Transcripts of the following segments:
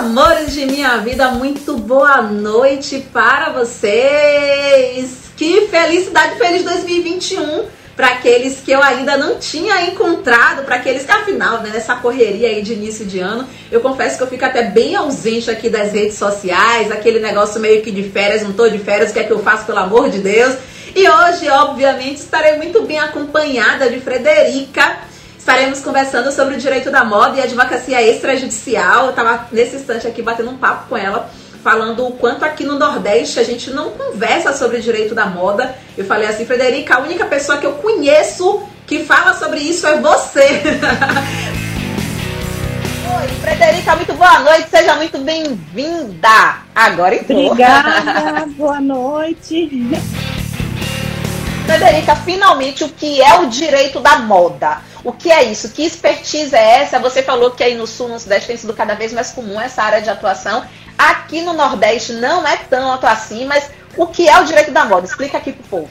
amores de minha vida, muito boa noite para vocês. Que felicidade, feliz 2021 para aqueles que eu ainda não tinha encontrado, para aqueles que afinal, né, nessa correria aí de início de ano, eu confesso que eu fico até bem ausente aqui das redes sociais, aquele negócio meio que de férias, não tô de férias, o que é que eu faço pelo amor de Deus? E hoje, obviamente, estarei muito bem acompanhada de Frederica. Estaremos conversando sobre o direito da moda e advocacia extrajudicial. Eu estava nesse instante aqui batendo um papo com ela, falando o quanto aqui no Nordeste a gente não conversa sobre o direito da moda. Eu falei assim, Frederica, a única pessoa que eu conheço que fala sobre isso é você. Oi, Frederica, muito boa noite, seja muito bem-vinda. Agora entrou. Obrigada, boa noite. Frederica, finalmente, o que é o direito da moda? O que é isso? Que expertise é essa? Você falou que aí no Sul, no Sudeste, tem sido cada vez mais comum essa área de atuação. Aqui no Nordeste não é tanto assim, mas o que é o direito da moda? Explica aqui pro povo.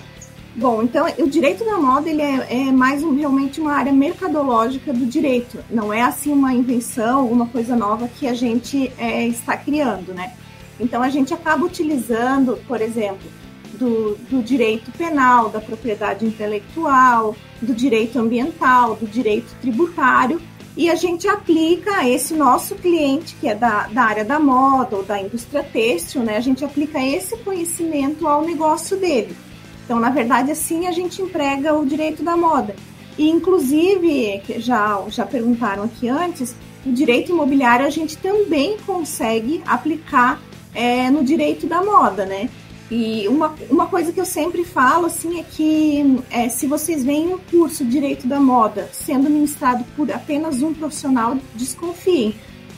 Bom, então o direito da moda ele é, é mais um, realmente uma área mercadológica do direito. Não é assim uma invenção, uma coisa nova que a gente é, está criando, né? Então a gente acaba utilizando, por exemplo, do, do direito penal, da propriedade intelectual, do direito ambiental, do direito tributário, e a gente aplica esse nosso cliente, que é da, da área da moda ou da indústria têxtil, né? A gente aplica esse conhecimento ao negócio dele. Então, na verdade, assim a gente emprega o direito da moda. E, inclusive, já, já perguntaram aqui antes, o direito imobiliário a gente também consegue aplicar é, no direito da moda, né? E uma, uma coisa que eu sempre falo assim é que é, se vocês veem um curso de direito da moda sendo ministrado por apenas um profissional, desconfiem,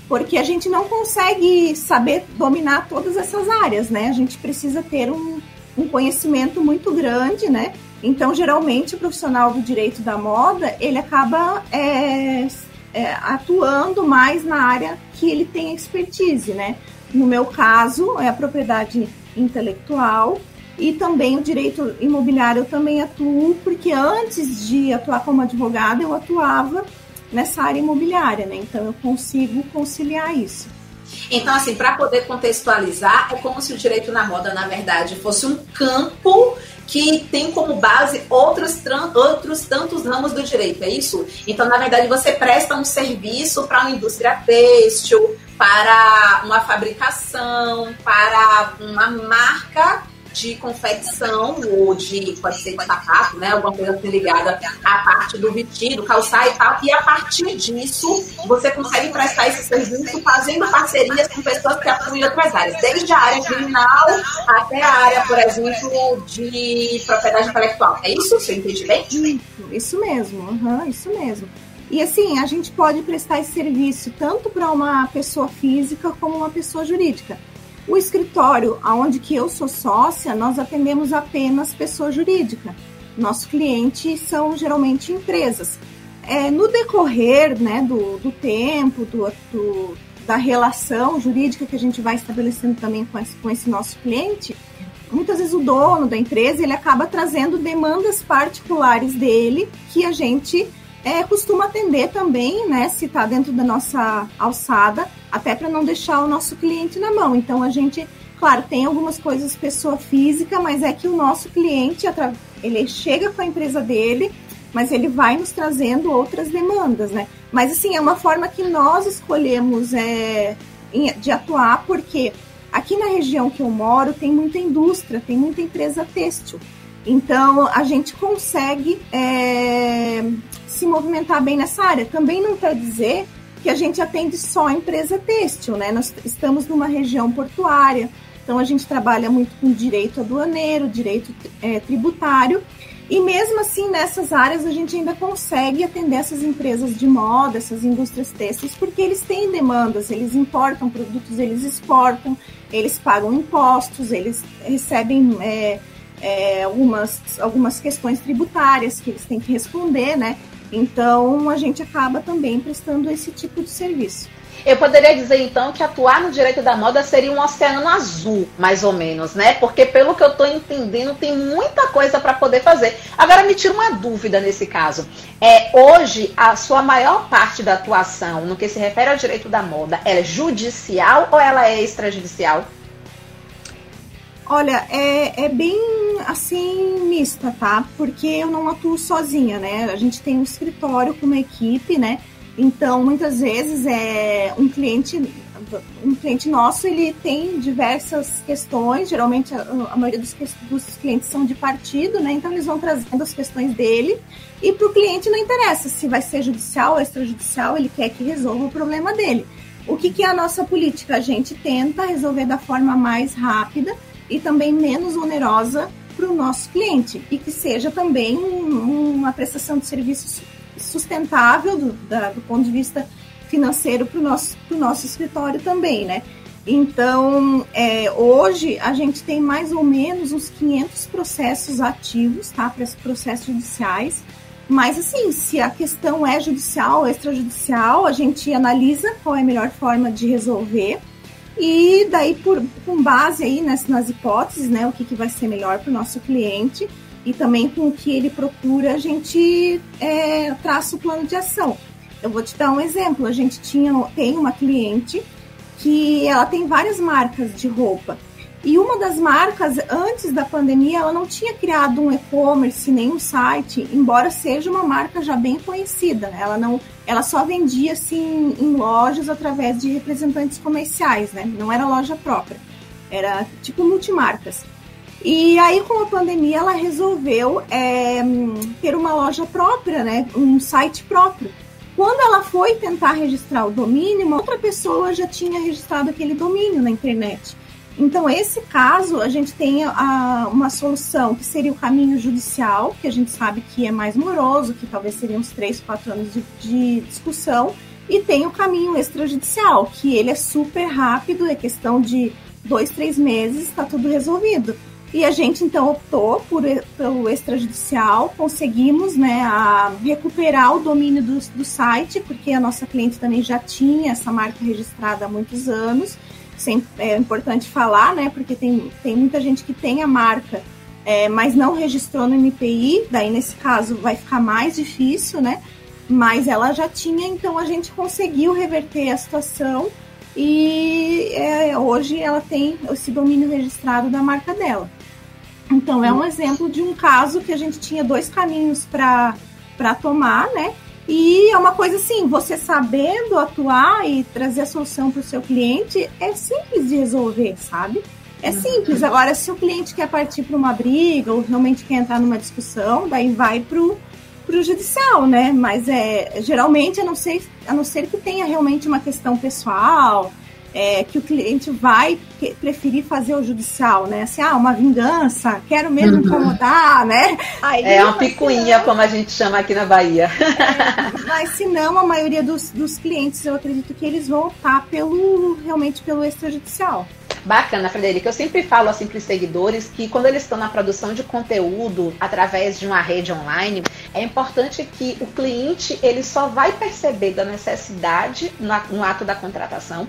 porque a gente não consegue saber dominar todas essas áreas, né? A gente precisa ter um, um conhecimento muito grande, né? Então, geralmente, o profissional do direito da moda ele acaba é, é, atuando mais na área que ele tem expertise, né? No meu caso, é a propriedade intelectual e também o direito imobiliário eu também atuo, porque antes de atuar como advogada, eu atuava nessa área imobiliária, né? Então eu consigo conciliar isso. Então, assim, para poder contextualizar, é como se o direito na moda, na verdade, fosse um campo que tem como base outros, outros tantos ramos do direito, é isso? Então, na verdade, você presta um serviço para uma indústria têxtil, para uma fabricação, para uma marca de confecção ou de, pode ser de sapato, né? Alguma coisa assim ligada à parte do vestido, calçar e tal. E a partir disso, você consegue prestar esse serviço fazendo parcerias com pessoas que atuam em outras áreas, desde a área criminal até a área, por exemplo, de propriedade intelectual. É isso? Você entende bem? Isso, isso mesmo, uhum, isso mesmo. E assim, a gente pode prestar esse serviço tanto para uma pessoa física como uma pessoa jurídica. O escritório onde que eu sou sócia, nós atendemos apenas pessoa jurídica. Nosso cliente são geralmente empresas. É, no decorrer né, do, do tempo, do, do, da relação jurídica que a gente vai estabelecendo também com esse, com esse nosso cliente, muitas vezes o dono da empresa ele acaba trazendo demandas particulares dele que a gente é, costuma atender também, né, se está dentro da nossa alçada, até para não deixar o nosso cliente na mão. Então a gente, claro, tem algumas coisas pessoa física, mas é que o nosso cliente ele chega com a empresa dele, mas ele vai nos trazendo outras demandas, né? Mas assim, é uma forma que nós escolhemos é, de atuar, porque aqui na região que eu moro tem muita indústria, tem muita empresa têxtil. Então a gente consegue é, se movimentar bem nessa área. Também não quer dizer que a gente atende só a empresa têxtil, né? Nós estamos numa região portuária, então a gente trabalha muito com direito aduaneiro, direito é, tributário, e mesmo assim nessas áreas a gente ainda consegue atender essas empresas de moda, essas indústrias têxteis, porque eles têm demandas, eles importam produtos, eles exportam, eles pagam impostos, eles recebem é, é, algumas, algumas questões tributárias que eles têm que responder, né? Então, a gente acaba também prestando esse tipo de serviço. Eu poderia dizer então que atuar no direito da moda seria um oceano azul, mais ou menos, né? Porque pelo que eu estou entendendo, tem muita coisa para poder fazer. Agora me tira uma dúvida nesse caso. É, hoje a sua maior parte da atuação no que se refere ao direito da moda, é judicial ou ela é extrajudicial? Olha, é, é bem assim mista, tá? Porque eu não atuo sozinha, né? A gente tem um escritório com uma equipe, né? Então, muitas vezes é um cliente um cliente nosso ele tem diversas questões, geralmente a, a maioria dos, dos, clientes são de partido, né? Então eles vão trazendo as questões dele e para o cliente não interessa se vai ser judicial ou extrajudicial, ele quer que resolva o problema dele. O que, que é a nossa política? A gente tenta resolver da forma mais rápida e também menos onerosa para o nosso cliente e que seja também um, uma prestação de serviço sustentável do, da, do ponto de vista financeiro para o nosso, nosso escritório também, né? Então, é, hoje a gente tem mais ou menos uns 500 processos ativos, tá? Processos judiciais. Mas, assim, se a questão é judicial ou extrajudicial, a gente analisa qual é a melhor forma de resolver e daí, por, com base aí nas, nas hipóteses, né, o que, que vai ser melhor para o nosso cliente e também com o que ele procura, a gente é, traça o plano de ação. Eu vou te dar um exemplo. A gente tinha, tem uma cliente que ela tem várias marcas de roupa. E uma das marcas, antes da pandemia, ela não tinha criado um e-commerce, nem um site, embora seja uma marca já bem conhecida. Né? Ela, não, ela só vendia assim, em lojas através de representantes comerciais, né? não era loja própria, era tipo multimarcas. E aí, com a pandemia, ela resolveu é, ter uma loja própria, né? um site próprio. Quando ela foi tentar registrar o domínio, uma outra pessoa já tinha registrado aquele domínio na internet. Então, esse caso, a gente tem a, uma solução que seria o caminho judicial, que a gente sabe que é mais moroso, que talvez seriam uns 3, 4 anos de, de discussão, e tem o caminho extrajudicial, que ele é super rápido, é questão de dois, três meses, está tudo resolvido. E a gente então optou por, pelo extrajudicial, conseguimos né, a, recuperar o domínio do, do site, porque a nossa cliente também já tinha essa marca registrada há muitos anos sempre é importante falar, né? Porque tem, tem muita gente que tem a marca, é, mas não registrou no MPI, daí nesse caso vai ficar mais difícil, né? Mas ela já tinha, então a gente conseguiu reverter a situação e é, hoje ela tem esse domínio registrado da marca dela. Então é um exemplo de um caso que a gente tinha dois caminhos para tomar, né? E é uma coisa assim, você sabendo atuar e trazer a solução para o seu cliente é simples de resolver, sabe? É uhum. simples. Agora, se o cliente quer partir para uma briga ou realmente quer entrar numa discussão, daí vai pro pro judicial, né? Mas é geralmente a não ser a não ser que tenha realmente uma questão pessoal, é, que o cliente vai preferir fazer o judicial, né? Assim, ah, uma vingança, quero mesmo uhum. incomodar, né? Aí, é uma picuinha, não, como a gente chama aqui na Bahia. É, mas se não, a maioria dos, dos clientes, eu acredito que eles vão optar pelo, realmente pelo extrajudicial. Bacana, Frederica. Eu sempre falo assim para os seguidores que quando eles estão na produção de conteúdo através de uma rede online, é importante que o cliente ele só vai perceber da necessidade no, no ato da contratação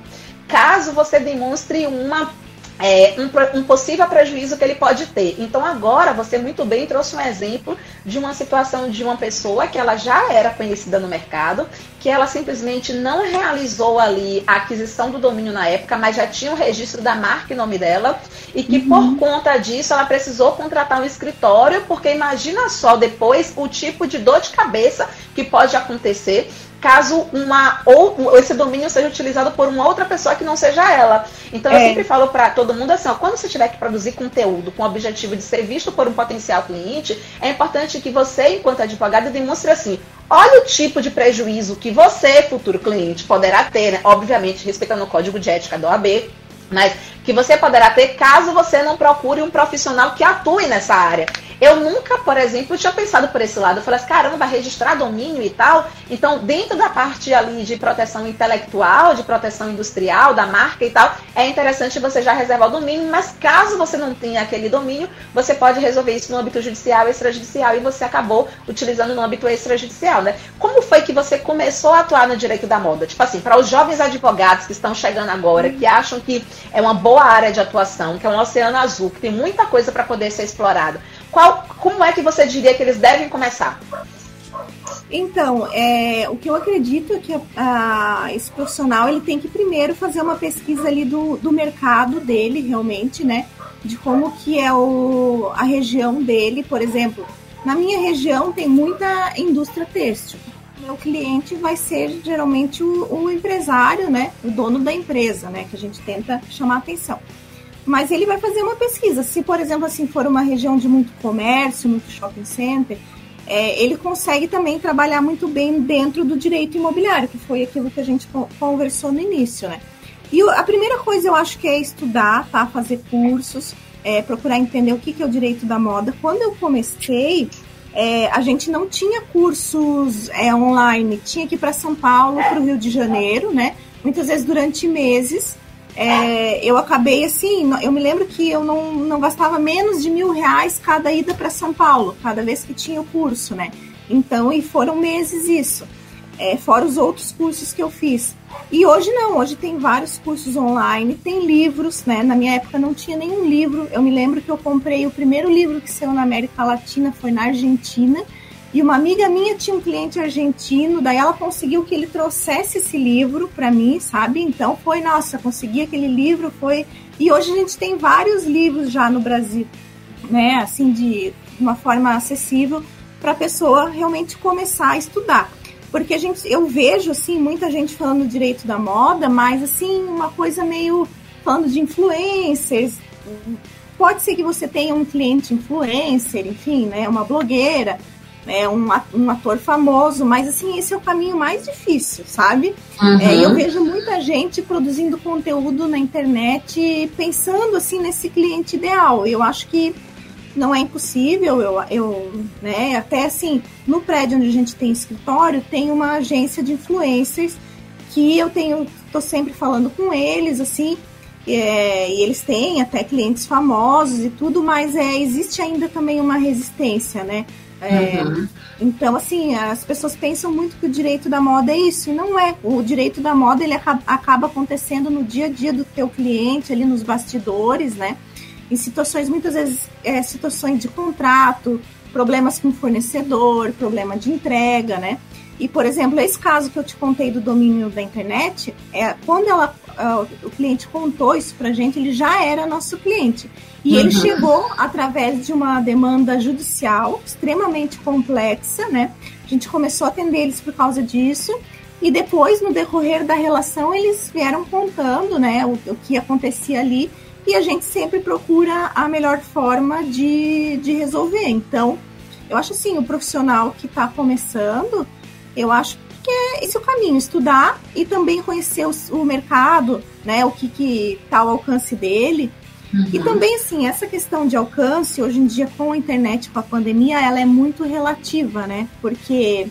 caso você demonstre uma é, um, um, possível prejuízo que ele pode ter. Então agora você muito bem trouxe um exemplo de uma situação de uma pessoa que ela já era conhecida no mercado, que ela simplesmente não realizou ali a aquisição do domínio na época, mas já tinha o registro da marca em nome dela e que uhum. por conta disso ela precisou contratar um escritório, porque imagina só depois o tipo de dor de cabeça que pode acontecer caso uma ou esse domínio seja utilizado por uma outra pessoa que não seja ela. Então é. eu sempre falo para todo mundo assim, ó, quando você tiver que produzir conteúdo com o objetivo de ser visto por um potencial cliente, é importante que você, enquanto advogado, demonstre assim, olha o tipo de prejuízo que você, futuro cliente, poderá ter, né? obviamente respeitando o código de ética da OAB, mas que você poderá ter caso você não procure um profissional que atue nessa área. Eu nunca, por exemplo, tinha pensado por esse lado. Eu falei assim, caramba, registrar domínio e tal. Então, dentro da parte ali de proteção intelectual, de proteção industrial, da marca e tal, é interessante você já reservar o domínio, mas caso você não tenha aquele domínio, você pode resolver isso no âmbito judicial, extrajudicial, e você acabou utilizando no âmbito extrajudicial, né? Como foi que você começou a atuar no direito da moda? Tipo assim, para os jovens advogados que estão chegando agora, que acham que é uma boa área de atuação, que é um oceano azul, que tem muita coisa para poder ser explorado, qual, como é que você diria que eles devem começar? Então, é, o que eu acredito é que a, esse profissional ele tem que primeiro fazer uma pesquisa ali do, do mercado dele, realmente, né? De como que é o, a região dele, por exemplo. Na minha região tem muita indústria têxtil. Meu cliente vai ser geralmente o, o empresário, né? O dono da empresa, né? Que a gente tenta chamar atenção mas ele vai fazer uma pesquisa. Se, por exemplo, assim for uma região de muito comércio, muito shopping center, é, ele consegue também trabalhar muito bem dentro do direito imobiliário, que foi aquilo que a gente conversou no início, né? E a primeira coisa eu acho que é estudar, tá? Fazer cursos, é, procurar entender o que, que é o direito da moda. Quando eu comecei, é, a gente não tinha cursos é, online, tinha que ir para São Paulo, para o Rio de Janeiro, né? Muitas vezes durante meses é, eu acabei assim, eu me lembro que eu não, não gastava menos de mil reais cada ida para São Paulo, cada vez que tinha o curso, né? Então, e foram meses isso, é, fora os outros cursos que eu fiz. E hoje não, hoje tem vários cursos online, tem livros, né? Na minha época não tinha nenhum livro. Eu me lembro que eu comprei o primeiro livro que saiu na América Latina foi na Argentina e uma amiga minha tinha um cliente argentino, daí ela conseguiu que ele trouxesse esse livro para mim, sabe? Então foi, nossa, consegui aquele livro, foi. E hoje a gente tem vários livros já no Brasil, né? Assim, de uma forma acessível para a pessoa realmente começar a estudar. Porque a gente, eu vejo assim muita gente falando direito da moda, mas assim uma coisa meio falando de influencers. Pode ser que você tenha um cliente influencer, enfim, né, uma blogueira, é um, um ator famoso, mas assim, esse é o caminho mais difícil, sabe? Uhum. É, eu vejo muita gente produzindo conteúdo na internet pensando assim nesse cliente ideal. Eu acho que não é impossível, eu, eu né, até assim, no prédio onde a gente tem escritório, tem uma agência de influencers que eu tenho, tô sempre falando com eles, assim, é, e eles têm até clientes famosos e tudo, mas é, existe ainda também uma resistência, né? É, uhum. Então, assim, as pessoas pensam muito que o direito da moda é isso, e não é. O direito da moda ele acaba, acaba acontecendo no dia a dia do teu cliente, ali nos bastidores, né? Em situações, muitas vezes, é, situações de contrato, problemas com fornecedor, problema de entrega, né? E, por exemplo, esse caso que eu te contei do domínio da internet, é, quando ela, uh, o cliente contou isso pra gente, ele já era nosso cliente. E uhum. ele chegou através de uma demanda judicial extremamente complexa, né? A gente começou a atender eles por causa disso. E depois, no decorrer da relação, eles vieram contando, né, o, o que acontecia ali. E a gente sempre procura a melhor forma de, de resolver. Então, eu acho assim, o profissional que está começando, eu acho que é esse o caminho, estudar e também conhecer o, o mercado, né, o que que tá ao alcance dele. Uhum. E também, assim, essa questão de alcance, hoje em dia, com a internet, com a pandemia, ela é muito relativa, né? Porque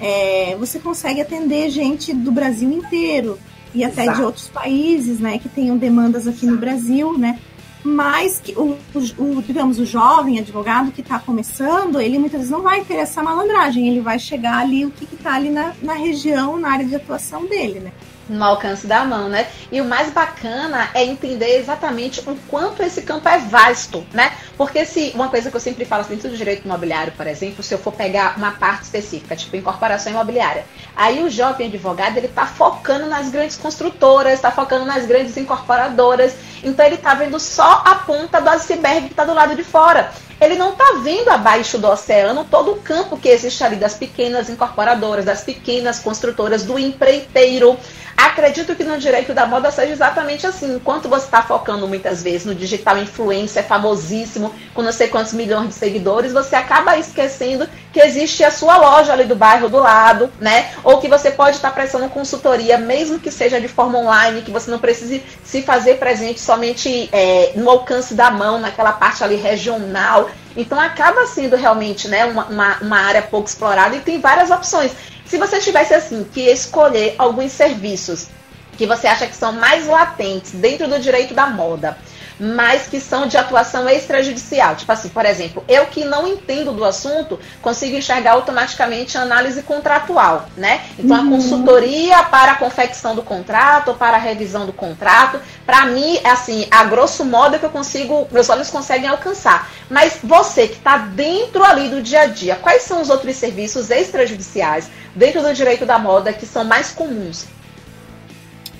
é, você consegue atender gente do Brasil inteiro e até Exato. de outros países, né, que tenham demandas aqui no Brasil, né? mas que o, o, digamos, o jovem advogado que está começando, ele muitas vezes não vai ter essa malandragem, ele vai chegar ali o que está ali na, na região, na área de atuação dele, né? No alcance da mão, né? E o mais bacana é entender exatamente o quanto esse campo é vasto, né? Porque se uma coisa que eu sempre falo dentro do direito imobiliário, por exemplo, se eu for pegar uma parte específica, tipo incorporação imobiliária, aí o jovem advogado ele tá focando nas grandes construtoras, está focando nas grandes incorporadoras, então ele tá vendo só a ponta do iceberg que está do lado de fora ele não está vendo abaixo do oceano todo o campo que existe ali das pequenas incorporadoras, das pequenas construtoras, do empreiteiro. Acredito que no direito da moda seja exatamente assim. Enquanto você está focando muitas vezes no digital influencer, famosíssimo, com não sei quantos milhões de seguidores, você acaba esquecendo que existe a sua loja ali do bairro do lado, né? Ou que você pode estar prestando consultoria, mesmo que seja de forma online, que você não precise se fazer presente somente é, no alcance da mão, naquela parte ali regional. Então acaba sendo realmente né, uma, uma, uma área pouco explorada e tem várias opções. Se você tivesse assim que escolher alguns serviços que você acha que são mais latentes dentro do direito da moda, mas que são de atuação extrajudicial. Tipo assim, por exemplo, eu que não entendo do assunto, consigo enxergar automaticamente a análise contratual, né? Então, uhum. a consultoria para a confecção do contrato, para a revisão do contrato, para mim, é assim, a grosso modo é que eu consigo, meus olhos conseguem alcançar. Mas você que está dentro ali do dia a dia, quais são os outros serviços extrajudiciais dentro do direito da moda que são mais comuns?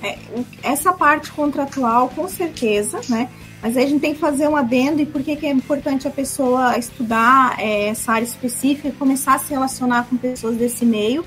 É, essa parte contratual, com certeza, né? Mas aí a gente tem que fazer um adendo e por que, que é importante a pessoa estudar é, essa área específica e começar a se relacionar com pessoas desse meio,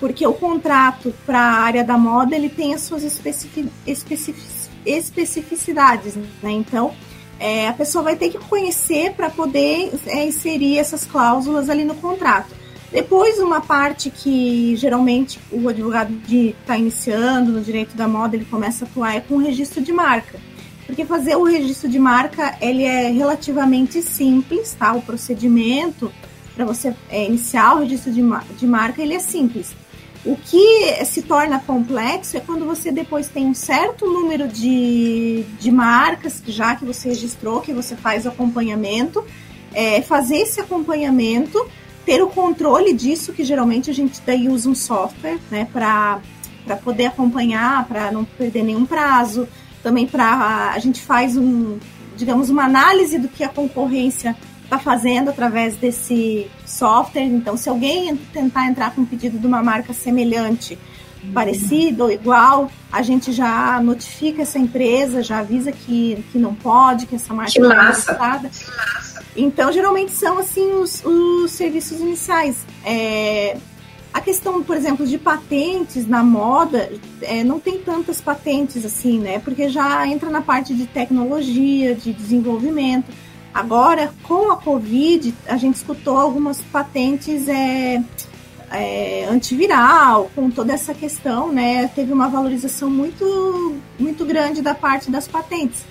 porque o contrato para a área da moda ele tem as suas especific, especific, especificidades, né? Então é, a pessoa vai ter que conhecer para poder é, inserir essas cláusulas ali no contrato. Depois, uma parte que geralmente o advogado está iniciando no direito da moda, ele começa a atuar é com o registro de marca. Porque fazer o registro de marca, ele é relativamente simples, tá? O procedimento para você é, iniciar o registro de, de marca, ele é simples. O que se torna complexo é quando você depois tem um certo número de, de marcas, já que você registrou, que você faz o acompanhamento, é, fazer esse acompanhamento ter o controle disso, que geralmente a gente daí usa um software, né, para poder acompanhar, para não perder nenhum prazo, também para a gente faz um, digamos, uma análise do que a concorrência está fazendo através desse software. Então, se alguém tentar entrar com um pedido de uma marca semelhante, parecido ou igual, a gente já notifica essa empresa, já avisa que, que não pode, que essa marca não é registrada. Então, geralmente são assim os, os serviços iniciais. É, a questão, por exemplo, de patentes na moda, é, não tem tantas patentes assim, né? Porque já entra na parte de tecnologia, de desenvolvimento. Agora, com a Covid, a gente escutou algumas patentes é, é, antiviral, com toda essa questão, né? Teve uma valorização muito, muito grande da parte das patentes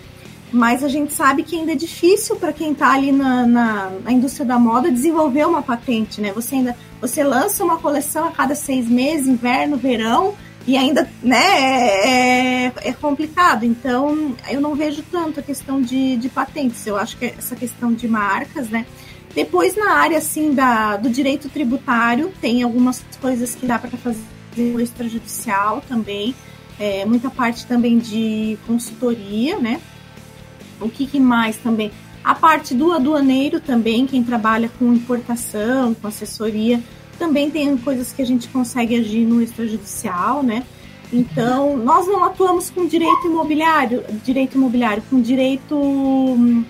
mas a gente sabe que ainda é difícil para quem está ali na, na, na, indústria da moda desenvolver uma patente, né? Você ainda você lança uma coleção a cada seis meses, inverno, verão, e ainda né, é, é, é complicado. Então, eu não vejo tanto a questão de, de patentes. Eu acho que essa questão de marcas, né? Depois, na área assim da, do direito tributário, tem algumas coisas que dá para fazer no extrajudicial também. É, muita parte também de consultoria, né? O que, que mais também? A parte do aduaneiro também, quem trabalha com importação, com assessoria, também tem coisas que a gente consegue agir no extrajudicial, né? Então, nós não atuamos com direito imobiliário, direito imobiliário, com direito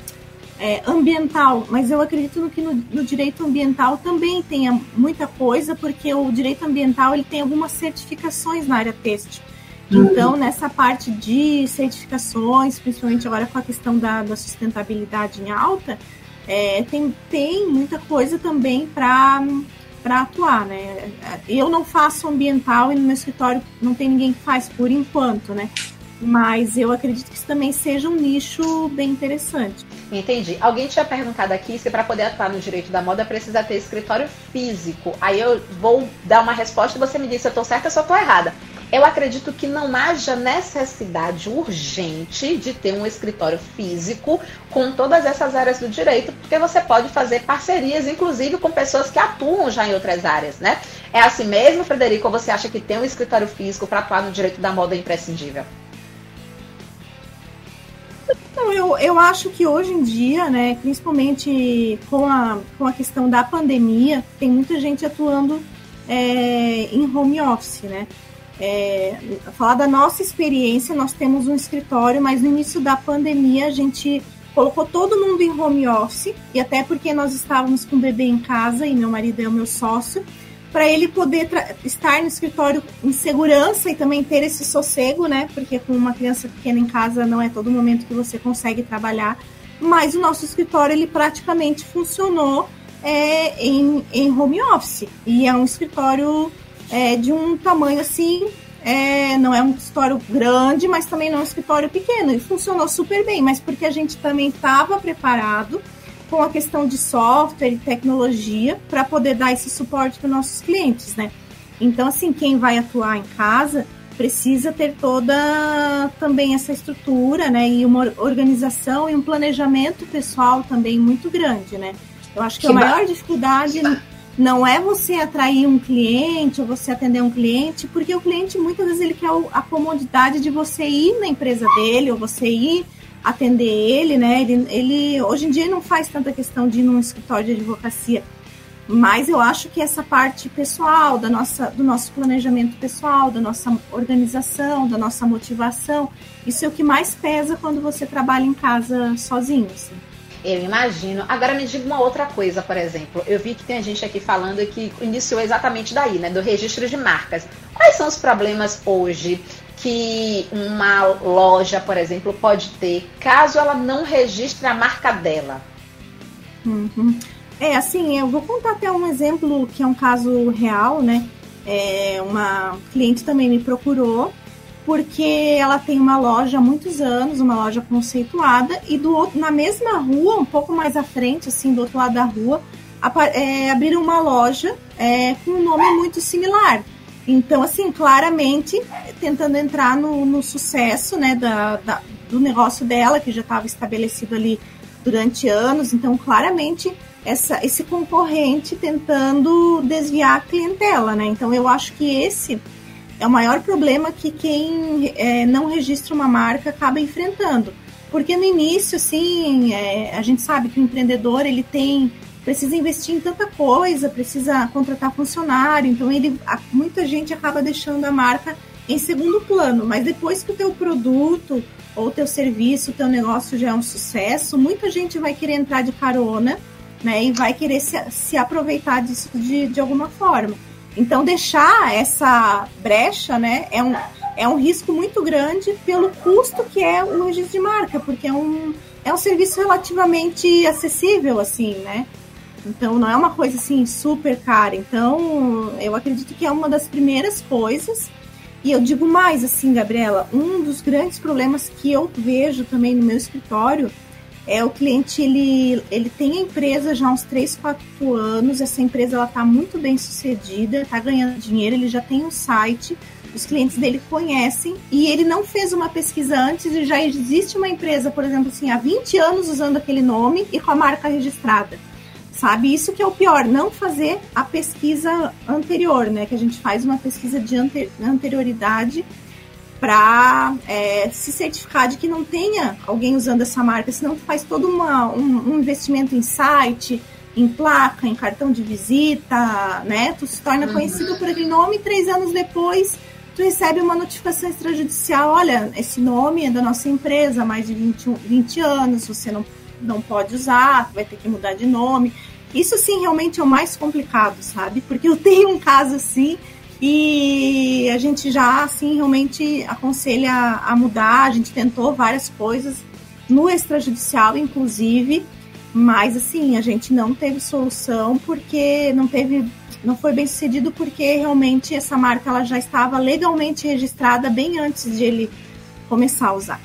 é, ambiental, mas eu acredito no que no, no, direito ambiental também tenha muita coisa, porque o direito ambiental ele tem algumas certificações na área têxtil. Então, nessa parte de certificações, principalmente agora com a questão da, da sustentabilidade em alta, é, tem, tem muita coisa também para atuar, né? Eu não faço ambiental e no meu escritório não tem ninguém que faz por enquanto, né? Mas eu acredito que isso também seja um nicho bem interessante. Entendi. Alguém tinha perguntado aqui se para poder atuar no direito da moda precisa ter escritório físico. Aí eu vou dar uma resposta e você me diz se eu estou certa ou se eu estou errada eu acredito que não haja necessidade urgente de ter um escritório físico com todas essas áreas do direito, porque você pode fazer parcerias, inclusive com pessoas que atuam já em outras áreas, né? É assim mesmo, Frederico, ou você acha que ter um escritório físico para atuar no direito da moda é imprescindível? Não, eu, eu acho que hoje em dia, né, principalmente com a, com a questão da pandemia, tem muita gente atuando é, em home office, né? É, falar da nossa experiência, nós temos um escritório, mas no início da pandemia a gente colocou todo mundo em home office, e até porque nós estávamos com o bebê em casa e meu marido é o meu sócio, para ele poder estar no escritório em segurança e também ter esse sossego, né? Porque com uma criança pequena em casa não é todo momento que você consegue trabalhar. Mas o nosso escritório ele praticamente funcionou é, em, em home office e é um escritório é, de um tamanho assim. É, não é um escritório grande, mas também não é um escritório pequeno. E funcionou super bem, mas porque a gente também estava preparado com a questão de software e tecnologia para poder dar esse suporte para nossos clientes, né? Então, assim, quem vai atuar em casa precisa ter toda também essa estrutura, né? E uma organização e um planejamento pessoal também muito grande, né? Eu acho que, que a maior dificuldade não é você atrair um cliente ou você atender um cliente, porque o cliente muitas vezes ele quer a comodidade de você ir na empresa dele ou você ir atender ele, né? Ele, ele hoje em dia não faz tanta questão de ir num escritório de advocacia, mas eu acho que essa parte pessoal da nossa, do nosso planejamento pessoal, da nossa organização, da nossa motivação, isso é o que mais pesa quando você trabalha em casa sozinho. Assim. Eu imagino. Agora me diga uma outra coisa, por exemplo. Eu vi que tem gente aqui falando que iniciou exatamente daí, né? Do registro de marcas. Quais são os problemas hoje que uma loja, por exemplo, pode ter caso ela não registre a marca dela? Uhum. É, assim, eu vou contar até um exemplo que é um caso real, né? É, uma cliente também me procurou porque ela tem uma loja há muitos anos, uma loja conceituada, e do outro, na mesma rua, um pouco mais à frente, assim, do outro lado da rua, é, abriram uma loja é, com um nome muito similar. Então, assim, claramente tentando entrar no, no sucesso né, da, da, do negócio dela, que já estava estabelecido ali durante anos. Então, claramente, essa, esse concorrente tentando desviar a clientela, né? Então, eu acho que esse é o maior problema que quem é, não registra uma marca acaba enfrentando. Porque no início, assim, é, a gente sabe que o empreendedor, ele tem precisa investir em tanta coisa, precisa contratar funcionário, então ele, muita gente acaba deixando a marca em segundo plano, mas depois que o teu produto ou teu serviço, teu negócio já é um sucesso, muita gente vai querer entrar de carona, né, e vai querer se, se aproveitar disso de, de alguma forma. Então deixar essa brecha, né, é um, é um risco muito grande pelo custo que é o registro de marca, porque é um, é um serviço relativamente acessível, assim, né? Então não é uma coisa assim super cara. Então eu acredito que é uma das primeiras coisas. E eu digo mais assim, Gabriela, um dos grandes problemas que eu vejo também no meu escritório é o cliente ele, ele tem a empresa já há uns 3, 4 anos, essa empresa ela está muito bem sucedida, está ganhando dinheiro, ele já tem um site, os clientes dele conhecem e ele não fez uma pesquisa antes e já existe uma empresa, por exemplo, assim, há 20 anos usando aquele nome e com a marca registrada sabe? Isso que é o pior, não fazer a pesquisa anterior, né? Que a gente faz uma pesquisa de anterioridade para é, se certificar de que não tenha alguém usando essa marca, senão faz todo uma, um, um, investimento em site, em placa, em cartão de visita, né? Tu se torna uhum. conhecido por aquele nome e três anos depois tu recebe uma notificação extrajudicial, olha, esse nome é da nossa empresa há mais de 20, 20 anos, você não não pode usar, vai ter que mudar de nome. Isso sim realmente é o mais complicado, sabe? Porque eu tenho um caso assim e a gente já assim realmente aconselha a mudar, a gente tentou várias coisas no extrajudicial inclusive, mas assim, a gente não teve solução porque não teve não foi bem sucedido porque realmente essa marca ela já estava legalmente registrada bem antes de ele começar a usar.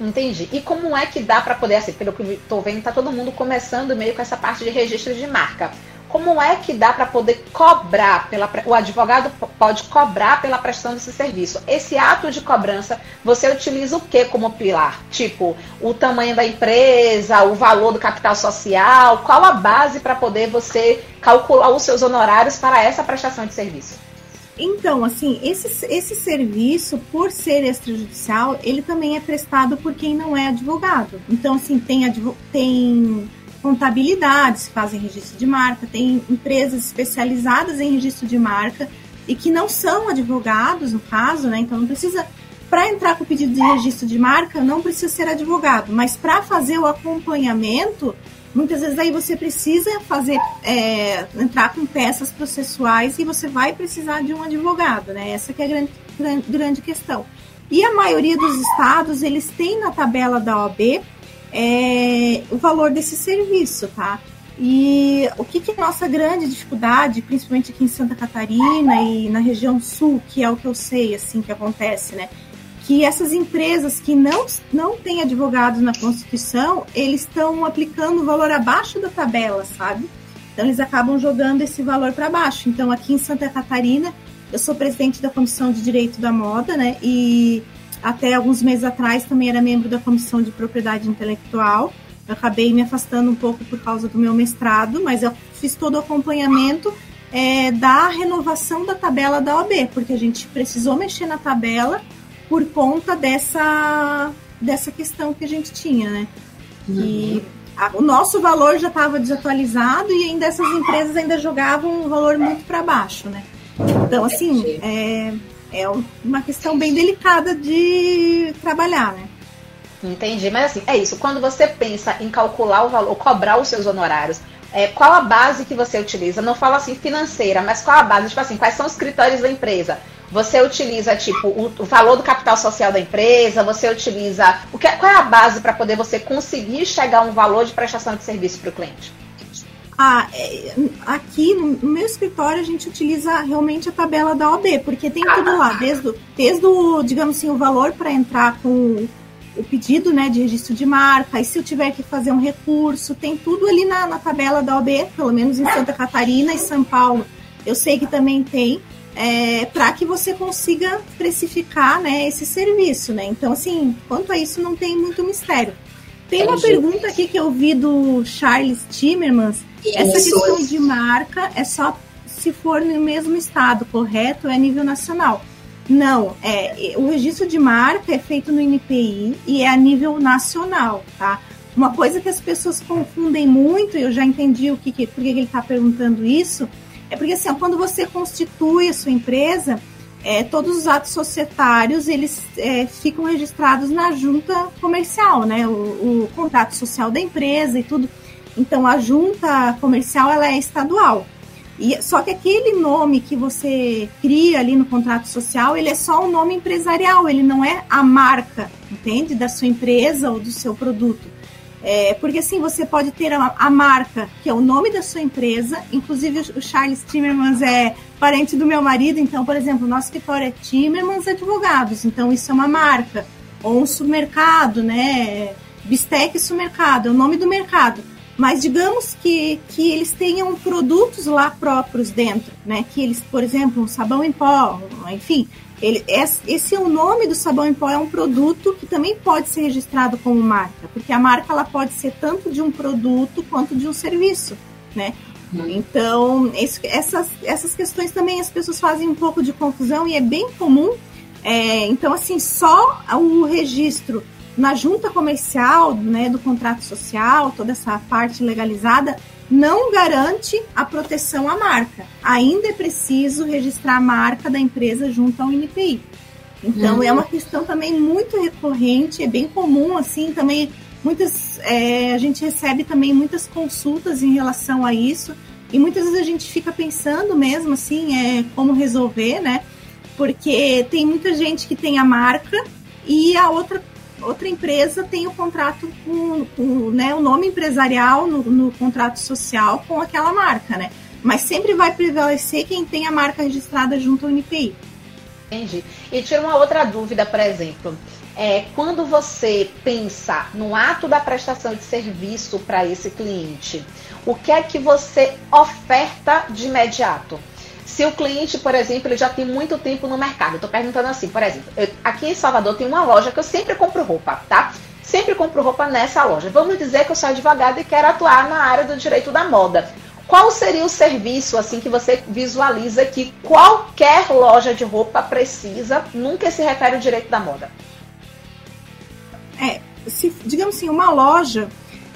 Entendi. E como é que dá para poder, assim, pelo que estou vendo, tá todo mundo começando meio com essa parte de registro de marca. Como é que dá para poder cobrar pela o advogado pode cobrar pela prestação desse serviço? Esse ato de cobrança, você utiliza o que como pilar? Tipo, o tamanho da empresa, o valor do capital social, qual a base para poder você calcular os seus honorários para essa prestação de serviço? Então, assim, esse, esse serviço, por ser extrajudicial, ele também é prestado por quem não é advogado. Então, assim, tem, tem contabilidades que fazem registro de marca, tem empresas especializadas em registro de marca e que não são advogados, no caso, né? Então, não precisa. Para entrar com o pedido de registro de marca, não precisa ser advogado, mas para fazer o acompanhamento Muitas vezes aí você precisa fazer, é, entrar com peças processuais e você vai precisar de um advogado, né? Essa que é a grande, grande, grande questão. E a maioria dos estados, eles têm na tabela da OAB é, o valor desse serviço, tá? E o que, que é a nossa grande dificuldade, principalmente aqui em Santa Catarina e na região sul, que é o que eu sei, assim, que acontece, né? Que essas empresas que não, não têm advogados na Constituição, eles estão aplicando o valor abaixo da tabela, sabe? Então, eles acabam jogando esse valor para baixo. Então, aqui em Santa Catarina, eu sou presidente da Comissão de Direito da Moda, né? E até alguns meses atrás também era membro da Comissão de Propriedade Intelectual. Eu acabei me afastando um pouco por causa do meu mestrado, mas eu fiz todo o acompanhamento é, da renovação da tabela da OAB, porque a gente precisou mexer na tabela por conta dessa, dessa questão que a gente tinha, né? E a, o nosso valor já estava desatualizado e ainda essas empresas ainda jogavam um valor muito para baixo, né? Então, assim, é, é uma questão bem delicada de trabalhar, né? Entendi, mas assim, é isso. Quando você pensa em calcular o valor, cobrar os seus honorários, é, qual a base que você utiliza? Não falo assim financeira, mas qual a base? Tipo assim, quais são os critérios da empresa? Você utiliza, tipo, o, o valor do capital social da empresa? Você utiliza. O que, qual é a base para poder você conseguir chegar a um valor de prestação de serviço para o cliente? Ah, é, aqui no meu escritório a gente utiliza realmente a tabela da OAB, porque tem tudo lá, desde, desde o, digamos assim, o valor para entrar com o pedido né, de registro de marca, e se eu tiver que fazer um recurso, tem tudo ali na, na tabela da OAB, pelo menos em Santa Catarina e São Paulo. Eu sei que também tem, é, para que você consiga precificar né, esse serviço. Né? Então, assim, quanto a isso, não tem muito mistério. Tem uma pergunta aqui que eu vi do Charles Timmermans. Essa questão de marca é só se for no mesmo estado, correto? É a nível nacional. Não, é, o registro de marca é feito no INPI e é a nível nacional, tá? Uma coisa que as pessoas confundem muito, e eu já entendi o que, que por que ele está perguntando isso, é porque assim, quando você constitui a sua empresa, é, todos os atos societários eles é, ficam registrados na junta comercial, né? O, o contrato social da empresa e tudo. Então a junta comercial ela é estadual. E, só que aquele nome que você cria ali no contrato social, ele é só um nome empresarial, ele não é a marca, entende? Da sua empresa ou do seu produto. É, porque assim, você pode ter a, a, marca, que é o nome da sua empresa, inclusive o Charles Timmermans é parente do meu marido, então, por exemplo, o nosso escritório é Timmermans Advogados, então isso é uma marca, ou um supermercado, né? Bistec Supermercado, é o nome do mercado mas digamos que, que eles tenham produtos lá próprios dentro, né? Que eles, por exemplo, um sabão em pó, enfim, ele, esse é o nome do sabão em pó é um produto que também pode ser registrado como marca, porque a marca ela pode ser tanto de um produto quanto de um serviço, né? Então, esse, essas, essas questões também as pessoas fazem um pouco de confusão e é bem comum. É, então, assim, só o registro na junta comercial, né, do contrato social, toda essa parte legalizada, não garante a proteção à marca. Ainda é preciso registrar a marca da empresa junto ao INPI. Então uhum. é uma questão também muito recorrente, é bem comum assim também muitas é, a gente recebe também muitas consultas em relação a isso e muitas vezes a gente fica pensando mesmo assim é como resolver, né? Porque tem muita gente que tem a marca e a outra outra empresa tem o contrato com, com né, o nome empresarial no, no, contrato social com aquela marca, né? Mas sempre vai prevalecer quem tem a marca registrada junto ao NPI. Entendi. E tira uma outra dúvida, por exemplo. É, quando você pensa no ato da prestação de serviço para esse cliente, o que é que você oferta de imediato? Se o cliente, por exemplo, ele já tem muito tempo no mercado, estou perguntando assim, por exemplo, eu, aqui em Salvador tem uma loja que eu sempre compro roupa, tá? Sempre compro roupa nessa loja. Vamos dizer que eu sou advogada e quero atuar na área do direito da moda. Qual seria o serviço assim que você visualiza que qualquer loja de roupa precisa, nunca se refere ao direito da moda? É, se, digamos assim, uma loja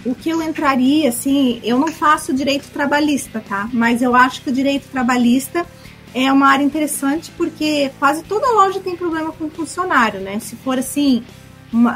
o que eu entraria, assim, eu não faço direito trabalhista, tá? Mas eu acho que o direito trabalhista é uma área interessante porque quase toda loja tem problema com funcionário, né? Se for assim,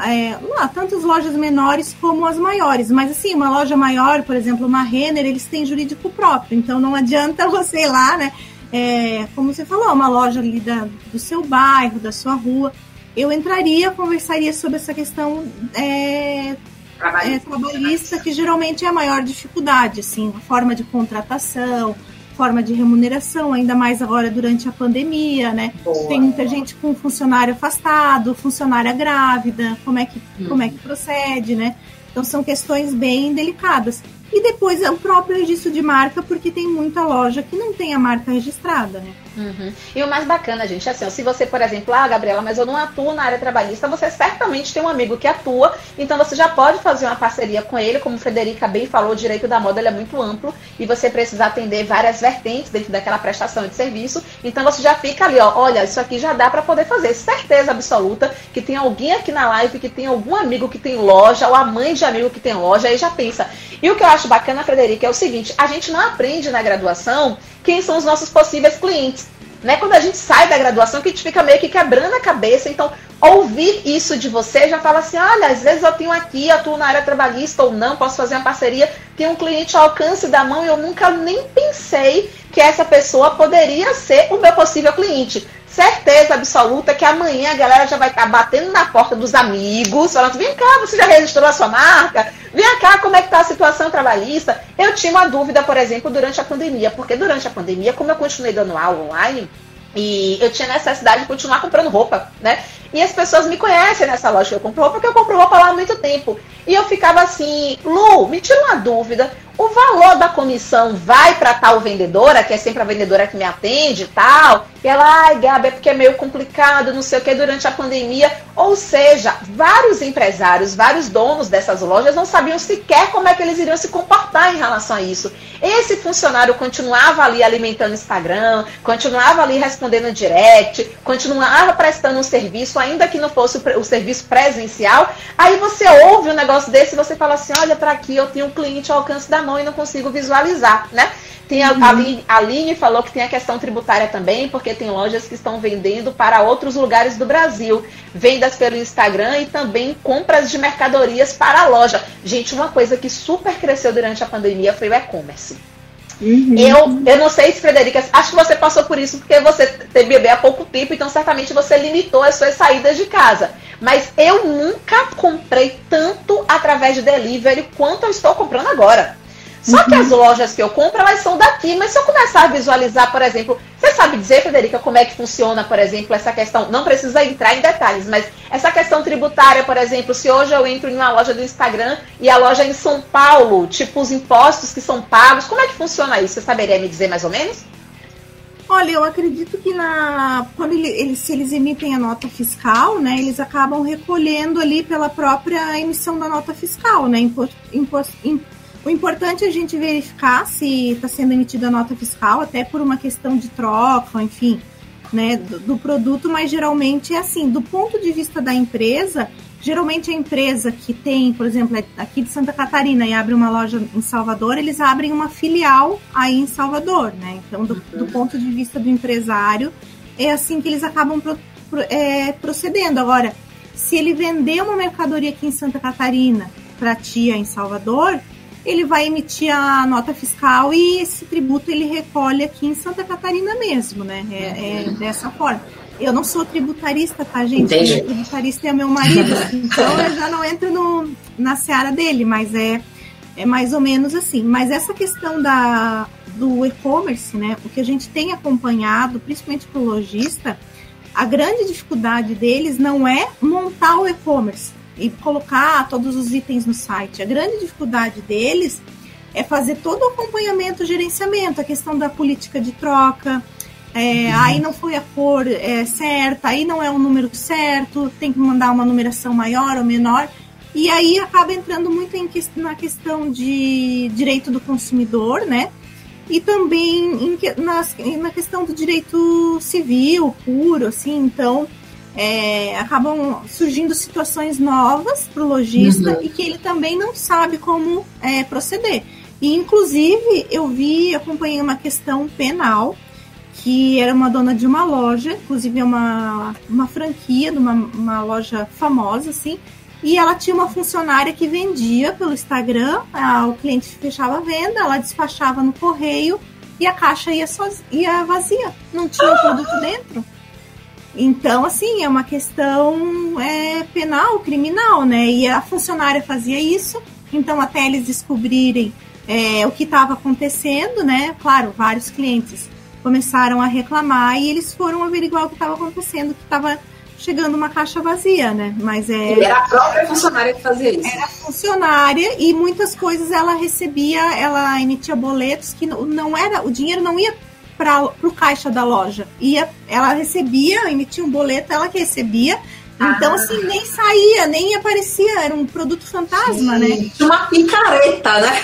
é, não, tanto as lojas menores como as maiores. Mas assim, uma loja maior, por exemplo, uma Renner, eles têm jurídico próprio. Então não adianta você ir lá, né? É, como você falou, uma loja ali da, do seu bairro, da sua rua. Eu entraria, conversaria sobre essa questão é, trabalhista, é, trabalhista que geralmente é a maior dificuldade, assim, forma de contratação, forma de remuneração, ainda mais agora durante a pandemia, né? Boa. Tem muita gente com funcionário afastado, funcionária grávida, como é que, hum. como é que procede, né? Então são questões bem delicadas. E depois é o próprio registro de marca, porque tem muita loja que não tem a marca registrada, né? Uhum. E o mais bacana, gente, é assim, se você, por exemplo, ah, Gabriela, mas eu não atuo na área trabalhista, você certamente tem um amigo que atua, então você já pode fazer uma parceria com ele, como Frederica bem falou, o direito da moda é muito amplo e você precisa atender várias vertentes dentro daquela prestação de serviço, então você já fica ali, ó, olha, isso aqui já dá para poder fazer, certeza absoluta que tem alguém aqui na live que tem algum amigo que tem loja, ou a mãe de amigo que tem loja, aí já pensa. E o que eu acho bacana, Frederica, é o seguinte, a gente não aprende na graduação quem são os nossos possíveis clientes. Né? Quando a gente sai da graduação, que a gente fica meio que quebrando a cabeça. Então, ouvir isso de você já fala assim: olha, às vezes eu tenho aqui, atuo na área trabalhista ou não, posso fazer uma parceria, tem um cliente ao alcance da mão e eu nunca nem pensei que essa pessoa poderia ser o meu possível cliente certeza absoluta que amanhã a galera já vai estar batendo na porta dos amigos, falando: vem cá, você já registrou a sua marca? Vem cá, como é que está a situação trabalhista? Eu tinha uma dúvida, por exemplo, durante a pandemia, porque durante a pandemia, como eu continuei dando aula online, e eu tinha necessidade de continuar comprando roupa, né? E as pessoas me conhecem nessa loja que eu compro roupa, porque eu compro roupa lá há muito tempo. E eu ficava assim, Lu, me tira uma dúvida. O valor da comissão vai para tal vendedora, que é sempre a vendedora que me atende e tal. E ela, ai, Gabi, é porque é meio complicado, não sei o que, durante a pandemia. Ou seja, vários empresários, vários donos dessas lojas não sabiam sequer como é que eles iriam se comportar em relação a isso. Esse funcionário continuava ali alimentando Instagram, continuava ali respondendo direct, continuava prestando um serviço, ainda que não fosse o, o serviço presencial. Aí você ouve um negócio desse e você fala assim: olha, para aqui eu tenho um cliente ao alcance da mão e não consigo visualizar, né? Tem a, uhum. a, Aline falou que tem a questão tributária também, porque tem lojas que estão vendendo para outros lugares do Brasil. Vendas pelo Instagram e também compras de mercadorias para a loja. Gente, uma coisa que super cresceu durante a pandemia foi o e-commerce. Uhum. Eu, eu não sei se, Frederica, acho que você passou por isso porque você teve bebê há pouco tempo, então certamente você limitou as suas saídas de casa. Mas eu nunca comprei tanto através de delivery quanto eu estou comprando agora. Só que as lojas que eu compro, elas são daqui. Mas se eu começar a visualizar, por exemplo, você sabe dizer, Frederica, como é que funciona, por exemplo, essa questão? Não precisa entrar em detalhes, mas essa questão tributária, por exemplo, se hoje eu entro em uma loja do Instagram e a loja é em São Paulo, tipo os impostos que são pagos, como é que funciona isso? Você saberia me dizer mais ou menos? Olha, eu acredito que na quando eles, se eles emitem a nota fiscal, né, eles acabam recolhendo ali pela própria emissão da nota fiscal, né, imposto, imposto, o importante é a gente verificar se está sendo emitida a nota fiscal, até por uma questão de troca, enfim, né, do, do, produto, mas geralmente é assim, do ponto de vista da empresa, geralmente a empresa que tem, por exemplo, é aqui de Santa Catarina e abre uma loja em Salvador, eles abrem uma filial aí em Salvador, né? Então, do, do ponto de vista do empresário, é assim que eles acabam pro, pro, é, procedendo. Agora, se ele vender uma mercadoria aqui em Santa Catarina para tia em Salvador, ele vai emitir a nota fiscal e esse tributo ele recolhe aqui em Santa Catarina mesmo, né? É, é dessa forma. Eu não sou tributarista, tá, gente? Entendi. O tributarista é meu marido, então eu já não entro no, na seara dele, mas é, é mais ou menos assim. Mas essa questão da, do e-commerce, né? O que a gente tem acompanhado, principalmente para o lojista, a grande dificuldade deles não é montar o e-commerce e colocar todos os itens no site. A grande dificuldade deles é fazer todo o acompanhamento, o gerenciamento, a questão da política de troca. É, uhum. Aí não foi a cor é, certa, aí não é o número certo, tem que mandar uma numeração maior ou menor. E aí acaba entrando muito em, na questão de direito do consumidor, né? E também em, na, na questão do direito civil puro, assim. Então, é, acabam surgindo situações novas para o lojista uhum. e que ele também não sabe como é, proceder. E, inclusive, eu vi, acompanhei uma questão penal que era uma dona de uma loja, inclusive é uma, uma franquia de uma, uma loja famosa, assim, e ela tinha uma funcionária que vendia pelo Instagram, a, o cliente fechava a venda, ela despachava no correio e a caixa ia, soz, ia vazia, não tinha o produto dentro. Então, assim, é uma questão é, penal, criminal, né? E a funcionária fazia isso, então até eles descobrirem é, o que estava acontecendo, né? Claro, vários clientes começaram a reclamar e eles foram averiguar o que estava acontecendo, que estava chegando uma caixa vazia, né? Mas é. E era a própria funcionária que fazia isso. Era funcionária e muitas coisas ela recebia, ela emitia boletos que não era, o dinheiro não ia para o caixa da loja. Ia, ela recebia, emitia um boleto, ela que recebia. Então, ah. assim, nem saía, nem aparecia, era um produto fantasma, Sim. né? Uma picareta, né?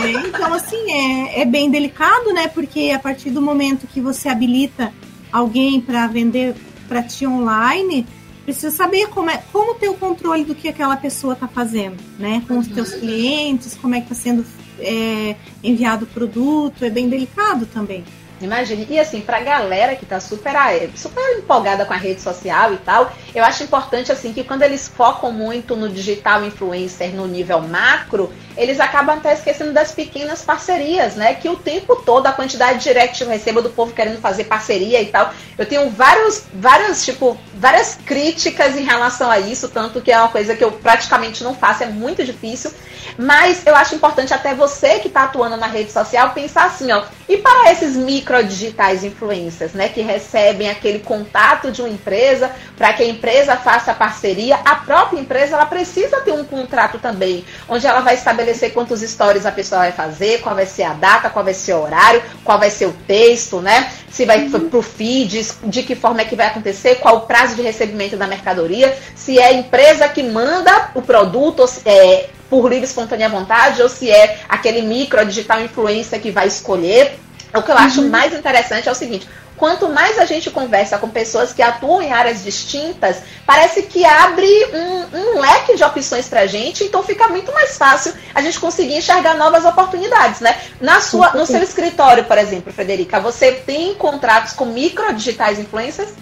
É, então, assim, é, é bem delicado, né? Porque a partir do momento que você habilita alguém para vender para ti online, precisa saber como é como ter o controle do que aquela pessoa está fazendo, né? Com os teus clientes, como é que está sendo é, enviado o produto, é bem delicado também. Imagine. E assim, pra galera que tá super, super empolgada com a rede social e tal, eu acho importante assim que quando eles focam muito no digital influencer no nível macro, eles acabam até esquecendo das pequenas parcerias, né? Que o tempo todo a quantidade de direct que eu recebo do povo querendo fazer parceria e tal. Eu tenho vários, várias, tipo, várias críticas em relação a isso, tanto que é uma coisa que eu praticamente não faço, é muito difícil. Mas eu acho importante até você que está atuando na rede social pensar assim, ó, e para esses micro digitais influencers, né, que recebem aquele contato de uma empresa para que a empresa faça parceria, a própria empresa ela precisa ter um contrato também, onde ela vai estabelecer quantos stories a pessoa vai fazer, qual vai ser a data, qual vai ser o horário, qual vai ser o texto, né? Se vai uhum. para o feed, de que forma é que vai acontecer, qual o prazo de recebimento da mercadoria, se é a empresa que manda o produto, é, por livre espontânea vontade ou se é aquele micro digital influencer que vai escolher. O que eu acho uhum. mais interessante é o seguinte: quanto mais a gente conversa com pessoas que atuam em áreas distintas, parece que abre um, um leque de opções para a gente, então fica muito mais fácil a gente conseguir enxergar novas oportunidades, né? Na sua, no seu escritório, por exemplo, Frederica, você tem contratos com micro digitais influencers?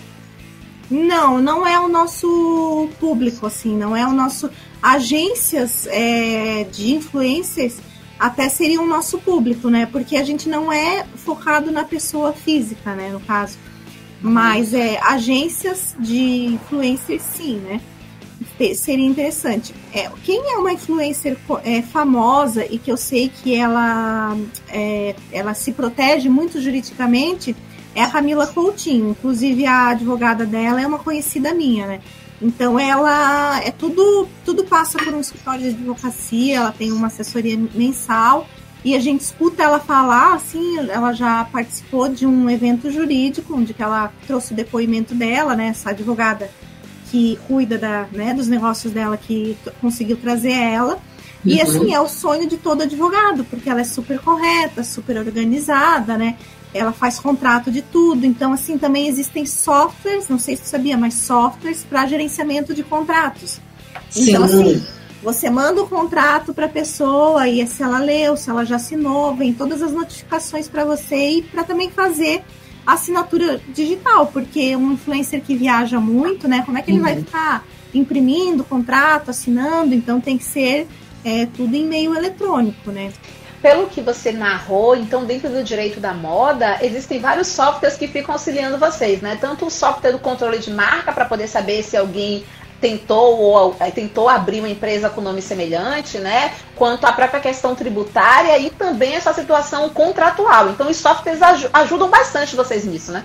Não, não é o nosso público, assim, não é o nosso. Agências é, de influencers até seriam o nosso público, né? Porque a gente não é focado na pessoa física, né? No caso. Mas é, agências de influencers, sim, né? Seria interessante. É, quem é uma influencer é, famosa e que eu sei que ela, é, ela se protege muito juridicamente é a Camila Coutinho. Inclusive, a advogada dela é uma conhecida minha, né? Então ela é tudo, tudo passa por um escritório de advocacia, ela tem uma assessoria mensal e a gente escuta ela falar, assim, ela já participou de um evento jurídico onde que ela trouxe o depoimento dela, né, essa advogada que cuida da, né, dos negócios dela que conseguiu trazer ela. E uhum. assim, é o sonho de todo advogado, porque ela é super correta, super organizada, né? Ela faz contrato de tudo. Então, assim, também existem softwares, não sei se você sabia, mas softwares para gerenciamento de contratos. Sim. Então, assim, você manda o contrato para a pessoa e se ela leu, se ela já assinou, vem todas as notificações para você e para também fazer assinatura digital, porque um influencer que viaja muito, né? Como é que ele uhum. vai ficar imprimindo contrato, assinando? Então tem que ser é, tudo em meio eletrônico, né? Pelo que você narrou, então dentro do direito da moda, existem vários softwares que ficam auxiliando vocês, né? Tanto o software do controle de marca para poder saber se alguém tentou ou eh, tentou abrir uma empresa com nome semelhante, né? Quanto a própria questão tributária e também essa situação contratual. Então os softwares aj ajudam bastante vocês nisso, né?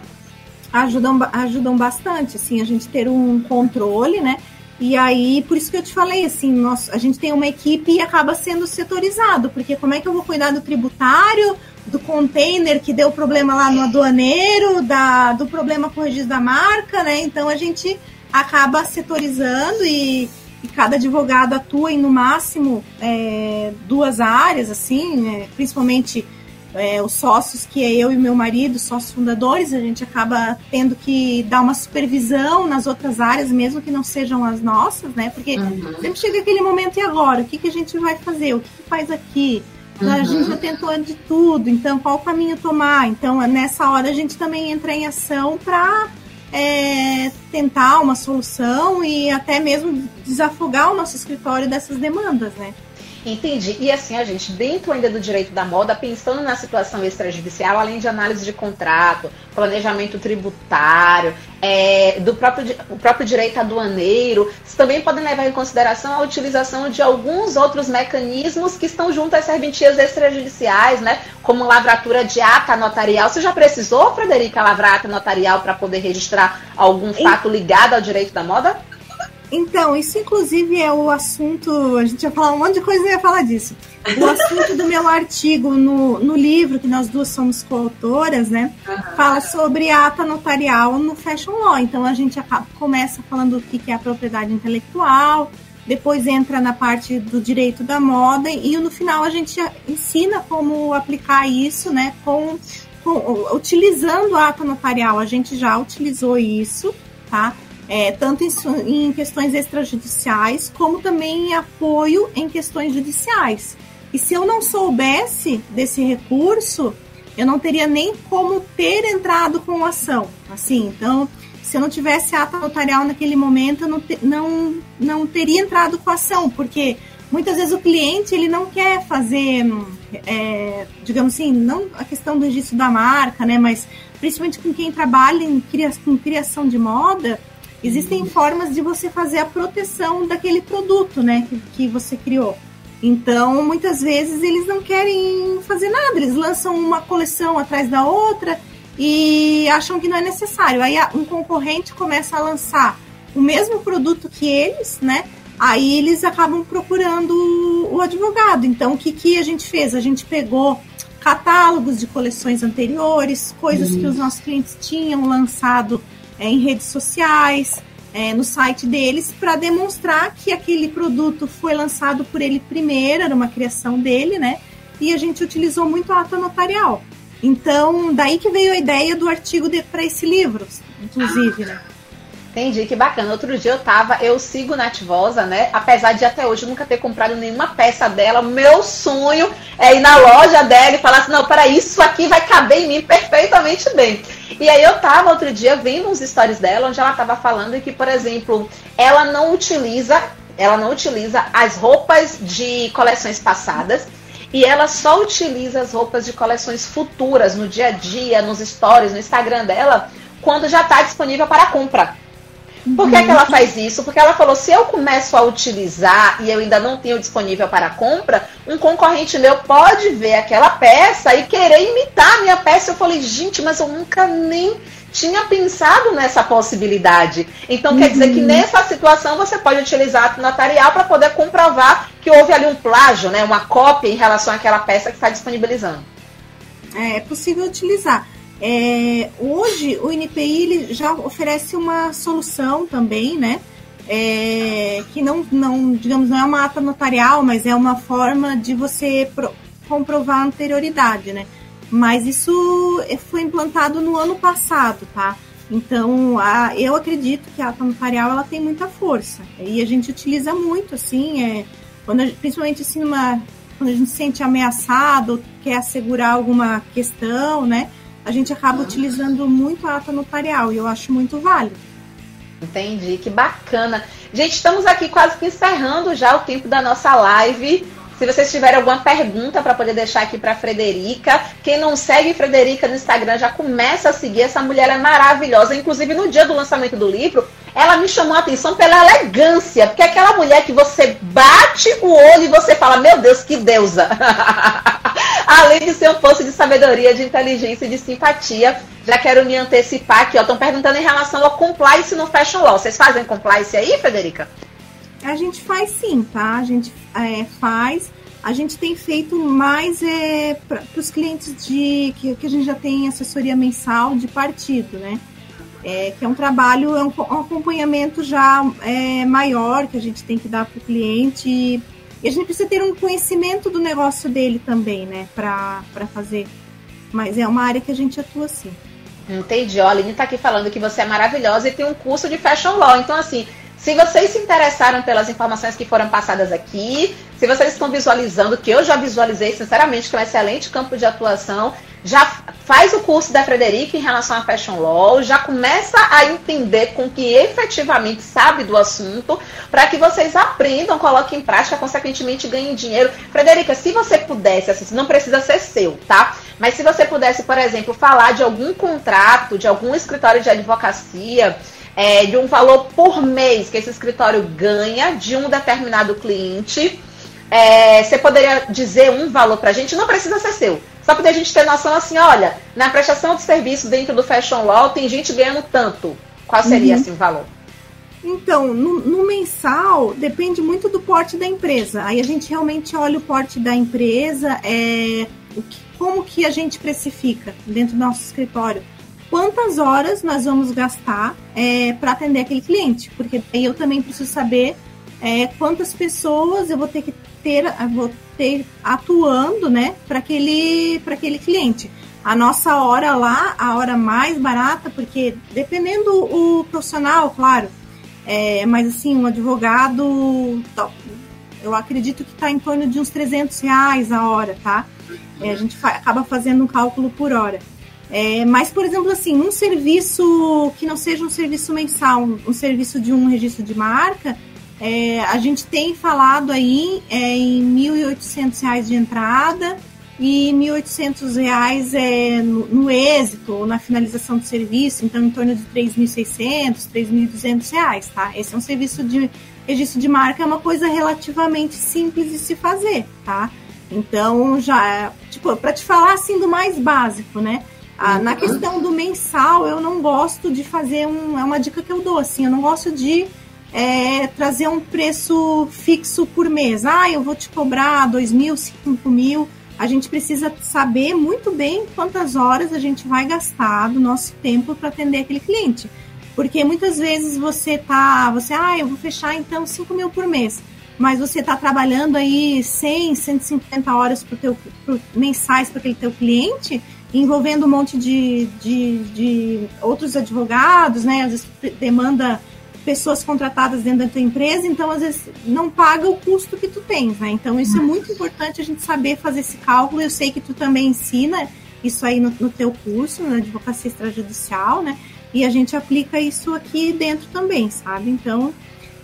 Ajudam, ajudam bastante, assim, a gente ter um controle, né? E aí, por isso que eu te falei, assim, nós, a gente tem uma equipe e acaba sendo setorizado, porque como é que eu vou cuidar do tributário, do container que deu problema lá no aduaneiro, da, do problema com o registro da marca, né? Então a gente acaba setorizando e, e cada advogado atua em no máximo é, duas áreas, assim, é, principalmente é, os sócios, que é eu e meu marido, sócios fundadores, a gente acaba tendo que dar uma supervisão nas outras áreas, mesmo que não sejam as nossas, né? Porque uhum. sempre chega aquele momento, e agora? O que, que a gente vai fazer? O que, que faz aqui? Uhum. A gente já tentou de tudo, então qual caminho tomar? Então, nessa hora a gente também entra em ação para é, tentar uma solução e até mesmo desafogar o nosso escritório dessas demandas, né? Entendi. E assim, a gente, dentro ainda do direito da moda, pensando na situação extrajudicial, além de análise de contrato, planejamento tributário, é, do próprio, o próprio direito aduaneiro, também podem levar em consideração a utilização de alguns outros mecanismos que estão junto às serventias extrajudiciais, né? Como lavratura de ata notarial. Você já precisou, Frederica, lavrar ata notarial para poder registrar algum fato ligado ao direito da moda? Então, isso inclusive é o assunto. A gente ia falar um monte de coisa e ia falar disso. O assunto do meu artigo no, no livro, que nós duas somos coautoras, né? Uhum. Fala sobre a ata notarial no Fashion Law. Então a gente começa falando o que é a propriedade intelectual, depois entra na parte do direito da moda e no final a gente ensina como aplicar isso, né? Com, com utilizando a ata notarial. A gente já utilizou isso, tá? É, tanto em, em questões extrajudiciais, como também em apoio em questões judiciais. E se eu não soubesse desse recurso, eu não teria nem como ter entrado com ação. Assim, então, se eu não tivesse ata notarial naquele momento, eu não, te, não, não teria entrado com ação, porque muitas vezes o cliente ele não quer fazer, é, digamos assim, não a questão do registro da marca, né, mas principalmente com quem trabalha em com criação de moda, existem formas de você fazer a proteção daquele produto, né, que, que você criou. Então, muitas vezes eles não querem fazer nada, eles lançam uma coleção atrás da outra e acham que não é necessário. Aí um concorrente começa a lançar o mesmo produto que eles, né? Aí eles acabam procurando o advogado. Então, o que, que a gente fez? A gente pegou catálogos de coleções anteriores, coisas uhum. que os nossos clientes tinham lançado é, em redes sociais, é, no site deles, para demonstrar que aquele produto foi lançado por ele primeiro, era uma criação dele, né? E a gente utilizou muito a ata notarial. Então, daí que veio a ideia do artigo para esse livro, inclusive, né? Entendi, que bacana. Outro dia eu tava, eu sigo Nativosa, né? Apesar de até hoje nunca ter comprado nenhuma peça dela, meu sonho é ir na loja dela e falar assim: não, para isso aqui vai caber em mim perfeitamente bem. E aí eu tava outro dia vendo uns stories dela, onde ela tava falando que, por exemplo, ela não utiliza, ela não utiliza as roupas de coleções passadas e ela só utiliza as roupas de coleções futuras no dia a dia, nos stories, no Instagram dela, quando já está disponível para compra. Por que, que ela faz isso? Porque ela falou: se eu começo a utilizar e eu ainda não tenho disponível para compra, um concorrente meu pode ver aquela peça e querer imitar a minha peça. Eu falei: gente, mas eu nunca nem tinha pensado nessa possibilidade. Então, uhum. quer dizer que uhum. nessa situação você pode utilizar ato notarial para poder comprovar que houve ali um plágio, né, uma cópia em relação àquela peça que está disponibilizando. É, é possível utilizar. É, hoje o INPI ele já oferece uma solução também, né? É, que não, não, digamos, não é uma ata notarial, mas é uma forma de você pro, comprovar a anterioridade, né? Mas isso foi implantado no ano passado, tá? Então, a, eu acredito que a ata notarial ela tem muita força e a gente utiliza muito, assim, é, quando principalmente assim, numa, quando a gente se sente ameaçado, quer assegurar alguma questão, né? A gente acaba uhum. utilizando muito a ata notarial e eu acho muito válido. Entendi, que bacana. Gente, estamos aqui quase que encerrando já o tempo da nossa live. Se vocês tiverem alguma pergunta para poder deixar aqui para Frederica, quem não segue Frederica no Instagram já começa a seguir. Essa mulher é maravilhosa. Inclusive, no dia do lançamento do livro, ela me chamou a atenção pela elegância, porque é aquela mulher que você bate o olho e você fala: Meu Deus, que deusa! Além de ser um poço de sabedoria, de inteligência e de simpatia, já quero me antecipar aqui. Estão perguntando em relação ao compliance no Fashion Law. Vocês fazem compliance aí, Frederica? A gente faz sim, tá? A gente é, faz. A gente tem feito mais é, para os clientes de que, que a gente já tem assessoria mensal de partido, né? É, que é um trabalho, é um, um acompanhamento já é, maior que a gente tem que dar para o cliente e a gente precisa ter um conhecimento do negócio dele também, né, para fazer. Mas é uma área que a gente atua sim. Entendi. Ó, a Aline tá aqui falando que você é maravilhosa e tem um curso de Fashion Law. Então, assim, Se vocês se interessaram pelas informações que foram passadas aqui, se vocês estão visualizando, que eu já visualizei, sinceramente, que é um excelente campo de atuação, já faz o curso da Frederica em relação a Fashion Law, já começa a entender com que efetivamente sabe do assunto, para que vocês aprendam, coloquem em prática, consequentemente ganhem dinheiro. Frederica, se você pudesse, assim, não precisa ser seu, tá? Mas se você pudesse, por exemplo, falar de algum contrato, de algum escritório de advocacia, é, de um valor por mês que esse escritório ganha de um determinado cliente, é, você poderia dizer um valor para a gente? Não precisa ser seu só para a gente ter noção assim, olha, na prestação de serviço dentro do Fashion Law tem gente ganhando tanto. Qual seria uhum. assim o valor? Então, no, no, mensal, depende muito do porte da empresa. Aí a gente realmente olha o porte da empresa, é, que, como que a gente precifica dentro do nosso escritório. Quantas horas nós vamos gastar é, para atender aquele cliente? Porque aí eu também preciso saber é, quantas pessoas eu vou ter que ter, vou ter atuando, né, para aquele, aquele cliente. A nossa hora lá, a hora mais barata, porque dependendo o profissional, claro, é, mas assim, um advogado, eu acredito que está em torno de uns 300 reais a hora, tá? É, a gente fa acaba fazendo um cálculo por hora. É, mas, por exemplo, assim, um serviço que não seja um serviço mensal, um, um serviço de um registro de marca, é, a gente tem falado aí é, em R$ 1.800 de entrada e R$ 1.800 é, no, no êxito ou na finalização do serviço, então em torno de R$ 3.600, R$ 3.200, tá? Esse é um serviço de registro de marca, é uma coisa relativamente simples de se fazer, tá? Então, já, tipo, para te falar assim do mais básico, né? Ah, na questão do mensal, eu não gosto de fazer um. É uma dica que eu dou, assim, eu não gosto de é, trazer um preço fixo por mês. Ah, eu vou te cobrar dois mil, cinco mil. A gente precisa saber muito bem quantas horas a gente vai gastar do nosso tempo para atender aquele cliente. Porque muitas vezes você tá, você, ah, eu vou fechar então 5 mil por mês, mas você está trabalhando aí 100, 150 horas pro teu, pro, mensais para aquele teu cliente, envolvendo um monte de, de, de outros advogados, né? Às vezes demanda pessoas contratadas dentro da tua empresa, então às vezes não paga o custo que tu tens, né? Então isso é muito importante a gente saber fazer esse cálculo. Eu sei que tu também ensina isso aí no, no teu curso, na advocacia extrajudicial, né? E a gente aplica isso aqui dentro também, sabe? Então,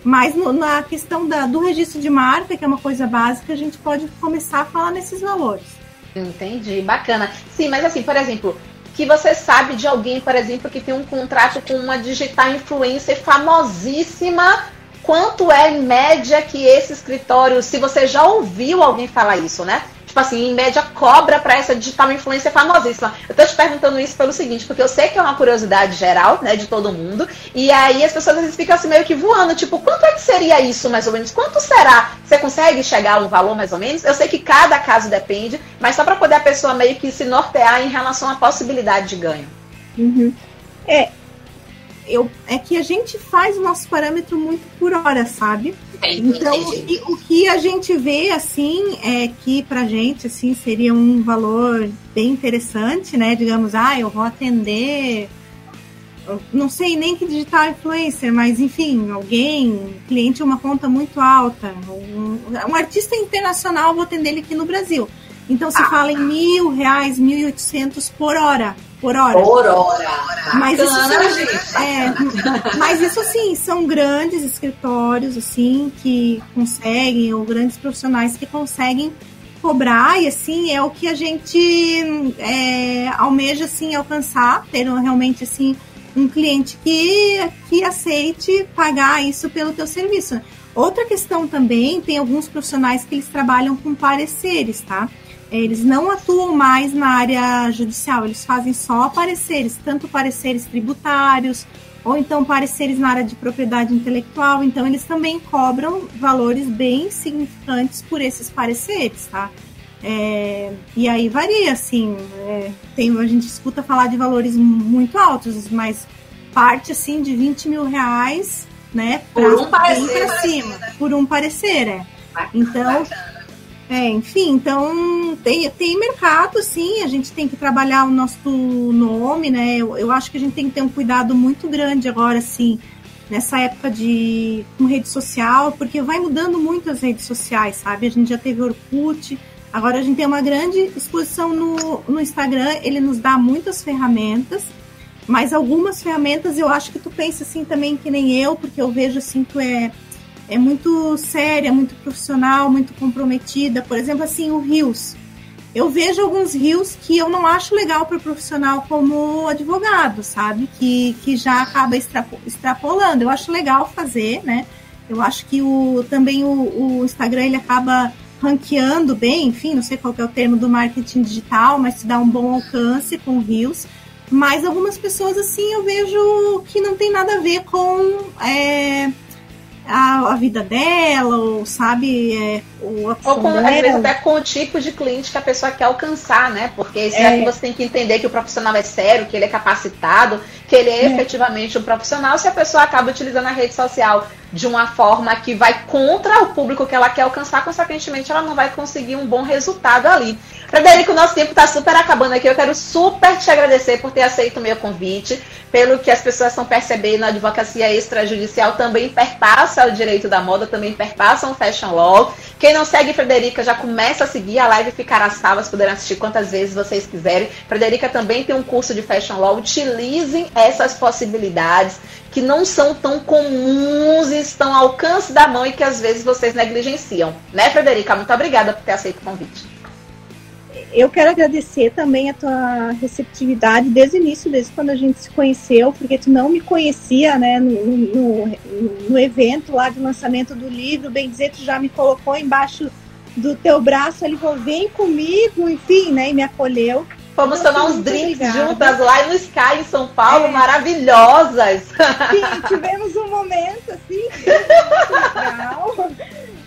mas no, na questão da, do registro de marca, que é uma coisa básica, a gente pode começar a falar nesses valores. Entendi, bacana. Sim, mas assim, por exemplo, que você sabe de alguém, por exemplo, que tem um contrato com uma digital influencer famosíssima, quanto é em média que esse escritório, se você já ouviu alguém falar isso, né? Tipo assim, em média, cobra para essa digital influência famosíssima. Eu tô te perguntando isso pelo seguinte, porque eu sei que é uma curiosidade geral, né, de todo mundo, e aí as pessoas às vezes ficam assim meio que voando, tipo, quanto é que seria isso, mais ou menos? Quanto será? Você consegue chegar a um valor, mais ou menos? Eu sei que cada caso depende, mas só para poder a pessoa meio que se nortear em relação à possibilidade de ganho. Uhum. É, eu, é que a gente faz o nosso parâmetro muito por hora, sabe? Então, o, o que a gente vê, assim, é que pra gente, assim, seria um valor bem interessante, né? Digamos, ah, eu vou atender não sei nem que digital influencer, mas enfim, alguém, cliente uma conta muito alta, um, um artista internacional, vou atender ele aqui no Brasil. Então se ah, fala em mil reais, mil e oitocentos por hora por hora. Por hora. Mas isso, são, é, mas isso sim, são grandes escritórios assim que conseguem, ou grandes profissionais que conseguem cobrar, e assim, é o que a gente é, almeja assim, alcançar, ter realmente assim um cliente que, que aceite pagar isso pelo teu serviço. Outra questão também, tem alguns profissionais que eles trabalham com pareceres, tá? Eles não atuam mais na área judicial, eles fazem só pareceres, tanto pareceres tributários, ou então pareceres na área de propriedade intelectual. Então, eles também cobram valores bem significantes por esses pareceres, tá? É, e aí varia, assim, é, tem, a gente escuta falar de valores muito altos, mas parte, assim, de 20 mil reais, né, pra, por um parecer, pra cima, por um parecer, é. Então, é, enfim, então tem, tem mercado, sim, a gente tem que trabalhar o nosso nome, né? Eu, eu acho que a gente tem que ter um cuidado muito grande agora, assim, nessa época de com rede social, porque vai mudando muito as redes sociais, sabe? A gente já teve Orkut, agora a gente tem uma grande exposição no, no Instagram, ele nos dá muitas ferramentas, mas algumas ferramentas eu acho que tu pensa assim também que nem eu, porque eu vejo assim tu é é muito séria, muito profissional, muito comprometida. Por exemplo, assim, o Rios. Eu vejo alguns rios que eu não acho legal para profissional como advogado, sabe? Que, que já acaba extrapolando. Eu acho legal fazer, né? Eu acho que o, também o, o Instagram ele acaba ranqueando bem, enfim, não sei qual é o termo do marketing digital, mas te dá um bom alcance com rios. Mas algumas pessoas, assim, eu vejo que não tem nada a ver com é, a, a vida dela, ou sabe, é, o ou com, às vezes até com o tipo de cliente que a pessoa quer alcançar, né? Porque é. você tem que entender que o profissional é sério, que ele é capacitado, que ele é, efetivamente um profissional, se a pessoa acaba utilizando a rede social de uma forma que vai contra o público que ela quer alcançar, consequentemente ela não vai conseguir um bom resultado ali. Frederico, o nosso tempo está super acabando aqui. Eu quero super te agradecer por ter aceito o meu convite, pelo que as pessoas estão percebendo, a advocacia extrajudicial também perpassa o direito da moda, também perpassa o fashion law. Quem não segue Frederica já começa a seguir, a live ficará salva, poderão assistir quantas vezes vocês quiserem. Frederica também tem um curso de fashion law, utilizem essas possibilidades que não são tão comuns e estão ao alcance da mão e que às vezes vocês negligenciam. Né, Frederica? Muito obrigada por ter aceito o convite. Eu quero agradecer também a tua receptividade desde o início, desde quando a gente se conheceu, porque tu não me conhecia, né, no, no, no evento lá de lançamento do livro, bem dizer, tu já me colocou embaixo do teu braço, ele falou, vem comigo, enfim, né, e me acolheu. Fomos tomar uns drinks obrigada. juntas lá no Sky, em São Paulo, é. maravilhosas. Sim, tivemos um momento assim, legal.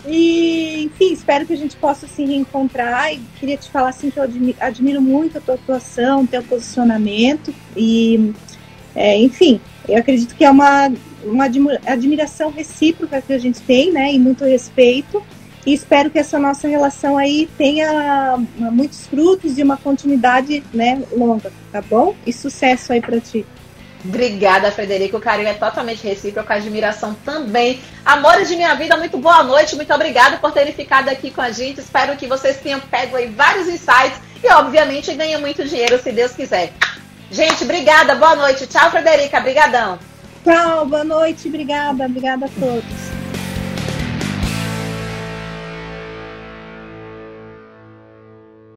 E, enfim, espero que a gente possa se reencontrar. E queria te falar assim que eu admiro, admiro muito a tua atuação, teu posicionamento. E, é, enfim, eu acredito que é uma, uma admiração recíproca que a gente tem, né? E muito respeito. E espero que essa nossa relação aí tenha muitos frutos e uma continuidade né, longa, tá bom? E sucesso aí para ti. Obrigada, Frederico. O carinho é totalmente recíproco, a admiração também. Amores de minha vida, muito boa noite. Muito obrigada por terem ficado aqui com a gente. Espero que vocês tenham pego aí vários insights e, obviamente, ganhem muito dinheiro, se Deus quiser. Gente, obrigada. Boa noite. Tchau, Frederica. Obrigadão. Tchau, boa noite. Obrigada. Obrigada a todos.